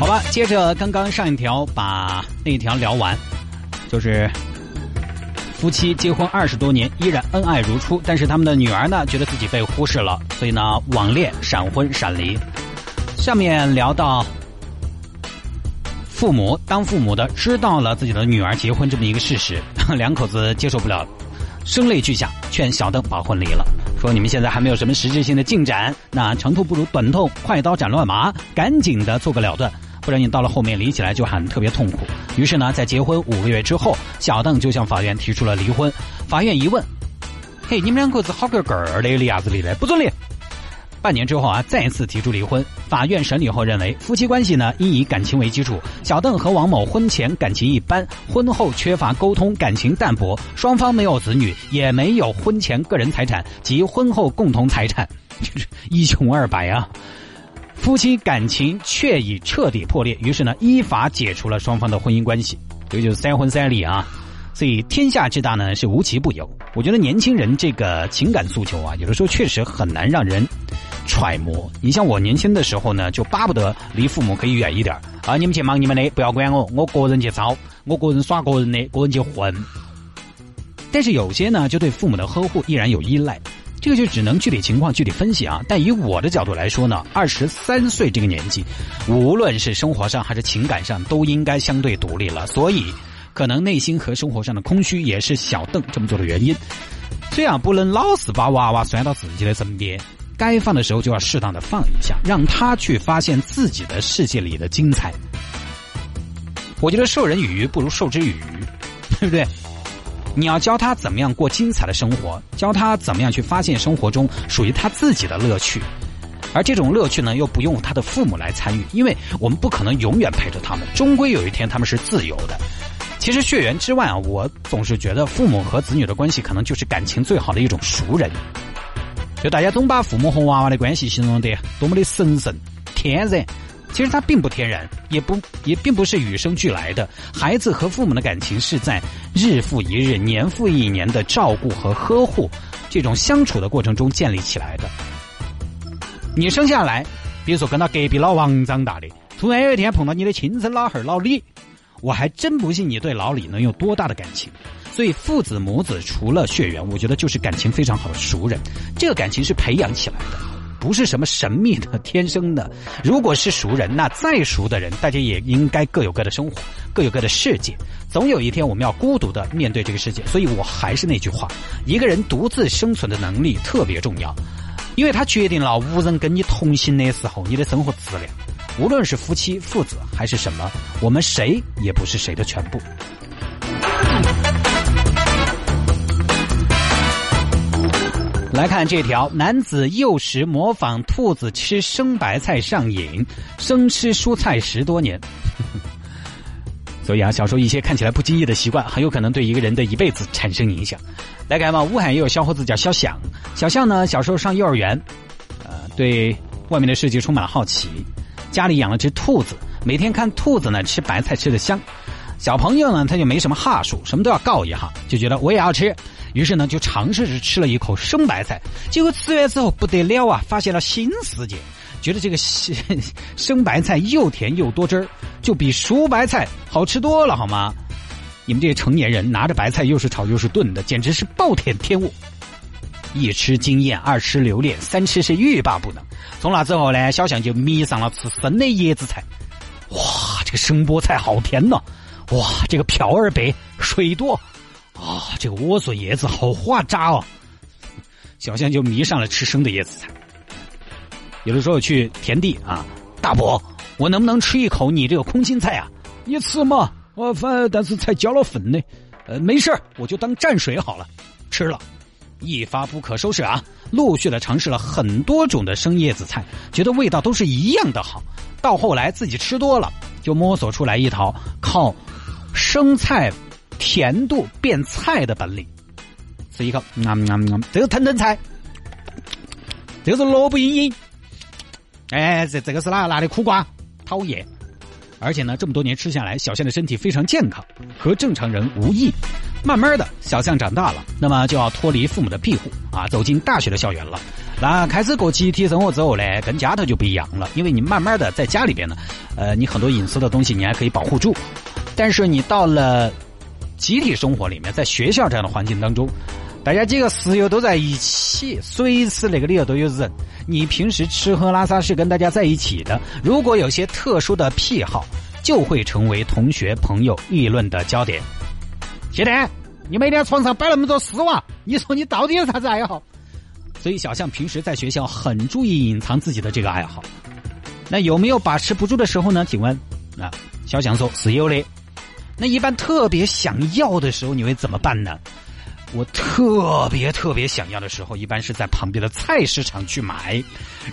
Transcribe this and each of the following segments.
好吧，接着刚刚上一条把那一条聊完，就是夫妻结婚二十多年依然恩爱如初，但是他们的女儿呢觉得自己被忽视了，所以呢网恋、闪婚、闪离。下面聊到父母当父母的知道了自己的女儿结婚这么一个事实，两口子接受不了，声泪俱下，劝小邓把婚离了。说你们现在还没有什么实质性的进展，那长痛不如短痛，快刀斩乱麻，赶紧的做个了断，不然你到了后面离起来就喊特别痛苦。于是呢，在结婚五个月之后，小邓就向法院提出了离婚。法院一问，嘿，你们两口子好个个儿的，离啥子离的？不准离。半年之后啊，再次提出离婚。法院审理后认为，夫妻关系呢应以感情为基础。小邓和王某婚前感情一般，婚后缺乏沟通，感情淡薄，双方没有子女，也没有婚前个人财产及婚后共同财产，就是一穷二白啊。夫妻感情确已彻底破裂，于是呢，依法解除了双方的婚姻关系。这就是三婚三离啊。所以天下之大呢，是无奇不有。我觉得年轻人这个情感诉求啊，有的时候确实很难让人。揣摩，你像我年轻的时候呢，就巴不得离父母可以远一点啊！你们去忙你们的，不要管我，我个人去操，我个人耍个人的，个人去混。但是有些呢，就对父母的呵护依然有依赖，这个就只能具体情况具体分析啊。但以我的角度来说呢，二十三岁这个年纪，无论是生活上还是情感上，都应该相对独立了。所以，可能内心和生活上的空虚，也是小邓这么做的原因。这样不能老是把娃娃拴到自己的身边。该放的时候就要适当的放一下，让他去发现自己的世界里的精彩。我觉得授人以鱼不如授之以渔，对不对？你要教他怎么样过精彩的生活，教他怎么样去发现生活中属于他自己的乐趣，而这种乐趣呢，又不用他的父母来参与，因为我们不可能永远陪着他们，终归有一天他们是自由的。其实血缘之外啊，我总是觉得父母和子女的关系可能就是感情最好的一种熟人。就大家总把父母和娃娃的关系形容得多么的神圣、天然，其实它并不天然，也不也并不是与生俱来的。孩子和父母的感情是在日复一日、年复一年的照顾和呵护这种相处的过程中建立起来的。你生下来，比如说跟到隔壁老王长大的，突然有一天碰到你的亲生老汉儿老李，我还真不信你对老李能有多大的感情。所以父子母子除了血缘，我觉得就是感情非常好的熟人。这个感情是培养起来的，不是什么神秘的、天生的。如果是熟人，那再熟的人，大家也应该各有各的生活，各有各的世界。总有一天，我们要孤独的面对这个世界。所以我还是那句话：一个人独自生存的能力特别重要，因为他决定了无人跟你同行的时候，你的生活质量。无论是夫妻、父子还是什么，我们谁也不是谁的全部。来看这条：男子幼时模仿兔子吃生白菜上瘾，生吃蔬菜十多年。所以啊，小时候一些看起来不经意的习惯，很有可能对一个人的一辈子产生影响。来看嘛，乌海也有小伙子叫小响。小象呢，小时候上幼儿园，呃，对外面的世界充满了好奇。家里养了只兔子，每天看兔子呢吃白菜吃的香。小朋友呢，他就没什么哈数，什么都要告一下，就觉得我也要吃。于是呢，就尝试着吃了一口生白菜，结果吃完之后不得了啊，发现了新世界，觉得这个生白菜又甜又多汁儿，就比熟白菜好吃多了，好吗？你们这些成年人拿着白菜又是炒又是炖的，简直是暴殄天物。一吃惊艳，二吃留恋，三吃是欲罢不能。从那之后呢，小象就迷上了吃生的椰子菜。哇，这个生菠菜好甜呐！哇，这个瓢儿白，水多。啊，这个莴笋叶子好化渣哦！小象就迷上了吃生的椰子菜。有的时候去田地啊，大伯，我能不能吃一口你这个空心菜啊？你吃嘛，我反但是才浇了粉呢。呃，没事我就当蘸水好了。吃了，一发不可收拾啊！陆续的尝试了很多种的生叶子菜，觉得味道都是一样的好。到后来自己吃多了，就摸索出来一套靠生菜。甜度变菜的本领，吃一口，啊啊啊！这个腾腾菜，这个是萝卜缨缨，哎，这这个是哪拿的苦瓜？讨厌！而且呢，这么多年吃下来，小象的身体非常健康，和正常人无异。慢慢的，小象长大了，那么就要脱离父母的庇护啊，走进大学的校园了。那开始过集体生活之后呢，跟家头就不一样了，因为你慢慢的在家里边呢，呃，你很多隐私的东西你还可以保护住，但是你到了集体生活里面，在学校这样的环境当中，大家几个室友都在一起，随时那个里头都有人，你平时吃喝拉撒是跟大家在一起的，如果有些特殊的癖好，就会成为同学朋友议论的焦点。谢天，你每天床上摆那么多丝袜，你说你到底有啥子爱好？所以小象平时在学校很注意隐藏自己的这个爱好。那有没有把持不住的时候呢？请问，啊，小象说是有的。那一般特别想要的时候，你会怎么办呢？我特别特别想要的时候，一般是在旁边的菜市场去买，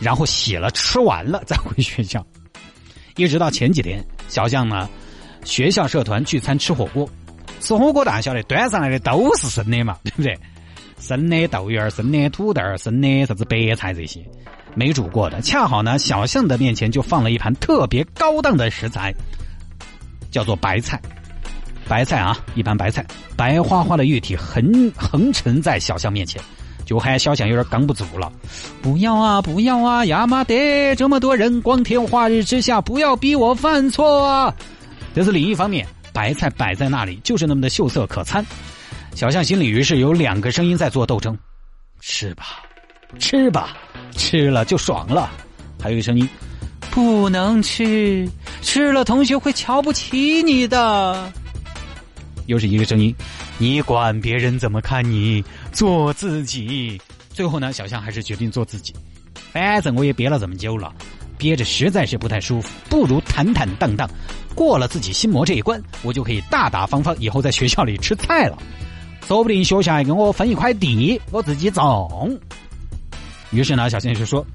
然后洗了吃完了再回学校。一直到前几天，小象呢，学校社团聚餐吃火锅，吃火锅大家晓得，端上来的都是生的嘛，对 不对？生的豆芽、生的土豆、生的啥子白菜这些，没煮过的。恰好呢，小象的面前就放了一盘特别高档的食材，叫做白菜。白菜啊，一盘白菜，白花花的玉体横横陈在小象面前，就害小象有点刚不住了。不要啊，不要啊，亚麻得这么多人光天化日之下，不要逼我犯错啊！这是另一方面，白菜摆在那里就是那么的秀色可餐。小象心里于是有两个声音在做斗争：吃吧，吃吧，吃了就爽了。还有一声音：不能吃，吃了同学会瞧不起你的。又是一个声音，你管别人怎么看你，做自己。最后呢，小象还是决定做自己。反正我也憋了这么久了，憋着实在是不太舒服，不如坦坦荡荡过了自己心魔这一关，我就可以大大方方以后在学校里吃菜了。说不定学校还给我分一块地，我自己种。于是呢，小象就说：“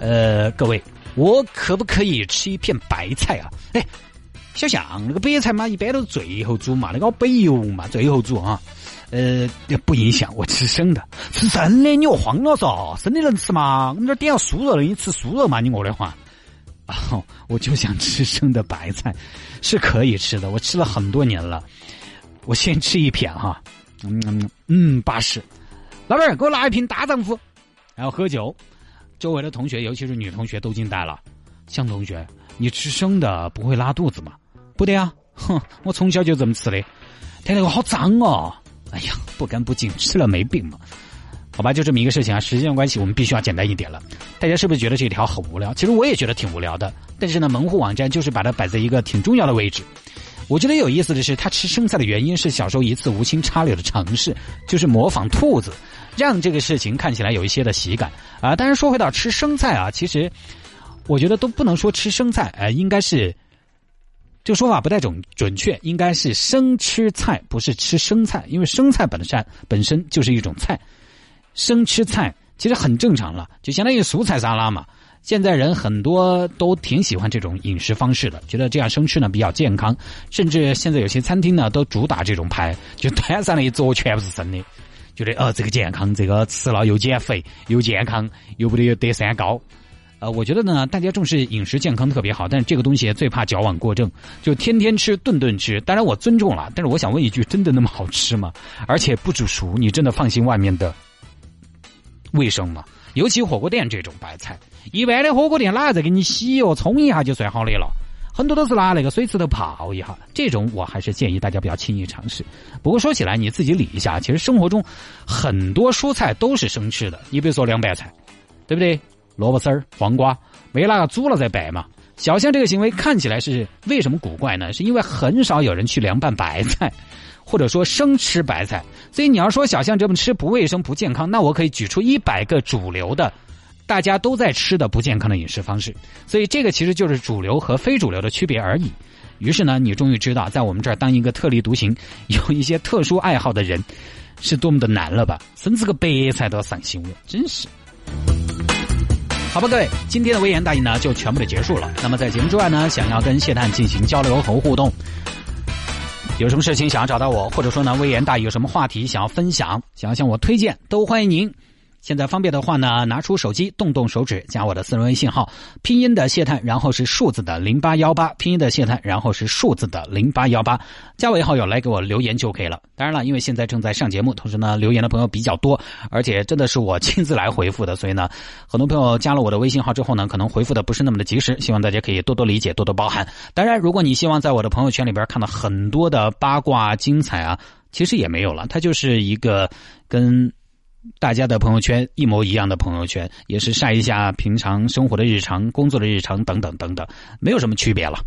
呃，各位，我可不可以吃一片白菜啊？”哎。小象，那个白菜嘛，一般都是最后煮嘛，那个白油嘛，最后煮啊。呃，不影响我吃生的，吃生的你又慌了嗦，生的能吃吗？我们这点了素肉的，你吃素肉嘛？你饿的话，哦，我就想吃生的白菜，是可以吃的，我吃了很多年了。我先吃一片哈，嗯嗯嗯，巴适。老板，给我拿一瓶大丈夫，然后喝酒。周围的同学，尤其是女同学，都惊呆了。向同学，你吃生的不会拉肚子吗？不的呀，哼，我从小就这么吃的。天那个好脏哦！哎呀，不干不净，吃了没病嘛？好吧，就这么一个事情啊。时间关系，我们必须要简单一点了。大家是不是觉得这条很无聊？其实我也觉得挺无聊的。但是呢，门户网站就是把它摆在一个挺重要的位置。我觉得有意思的是，他吃生菜的原因是小时候一次无心插柳的尝试，就是模仿兔子，让这个事情看起来有一些的喜感啊。但是说回到吃生菜啊，其实我觉得都不能说吃生菜，哎，应该是。这个说法不太准准确，应该是生吃菜，不是吃生菜，因为生菜本身本身就是一种菜，生吃菜其实很正常了，就相当于蔬菜沙拉嘛。现在人很多都挺喜欢这种饮食方式的，觉得这样生吃呢比较健康，甚至现在有些餐厅呢都主打这种牌，就端上了一桌全部是生的，觉得哦这个健康，这个吃了又减肥又健康，又不得又得三高。呃，我觉得呢，大家重视饮食健康特别好，但是这个东西最怕矫枉过正，就天天吃、顿顿吃。当然我尊重了，但是我想问一句，真的那么好吃吗？而且不煮熟，你真的放心外面的卫生吗？尤其火锅店这种白菜，一般的火锅店哪在给你洗哦？冲一下就算好的了，很多都是拿那个水池头泡一下。这种我还是建议大家不要轻易尝试。不过说起来，你自己理一下，其实生活中很多蔬菜都是生吃的。你比如说凉白菜，对不对？萝卜丝儿、黄瓜，没那个煮了再摆嘛。小象这个行为看起来是为什么古怪呢？是因为很少有人去凉拌白菜，或者说生吃白菜。所以你要说小象这么吃不卫生、不健康，那我可以举出一百个主流的，大家都在吃的不健康的饮食方式。所以这个其实就是主流和非主流的区别而已。于是呢，你终于知道，在我们这儿当一个特立独行、有一些特殊爱好的人，是多么的难了吧？甚至个白菜都要上新闻，真是。好吧，各位，今天的微言大义呢就全部的结束了。那么在节目之外呢，想要跟谢探进行交流和互动，有什么事情想要找到我，或者说呢微言大义有什么话题想要分享，想要向我推荐，都欢迎您现在方便的话呢，拿出手机，动动手指，加我的私人微信号，拼音的谢探，然后是数字的零八幺八，拼音的谢探，然后是数字的零八幺八，加为好友来给我留言就可以了。当然了，因为现在正在上节目，同时呢，留言的朋友比较多，而且真的是我亲自来回复的，所以呢，很多朋友加了我的微信号之后呢，可能回复的不是那么的及时，希望大家可以多多理解，多多包涵。当然，如果你希望在我的朋友圈里边看到很多的八卦精彩啊，其实也没有了，它就是一个跟。大家的朋友圈一模一样的朋友圈，也是晒一下平常生活的日常、工作的日常等等等等，没有什么区别了。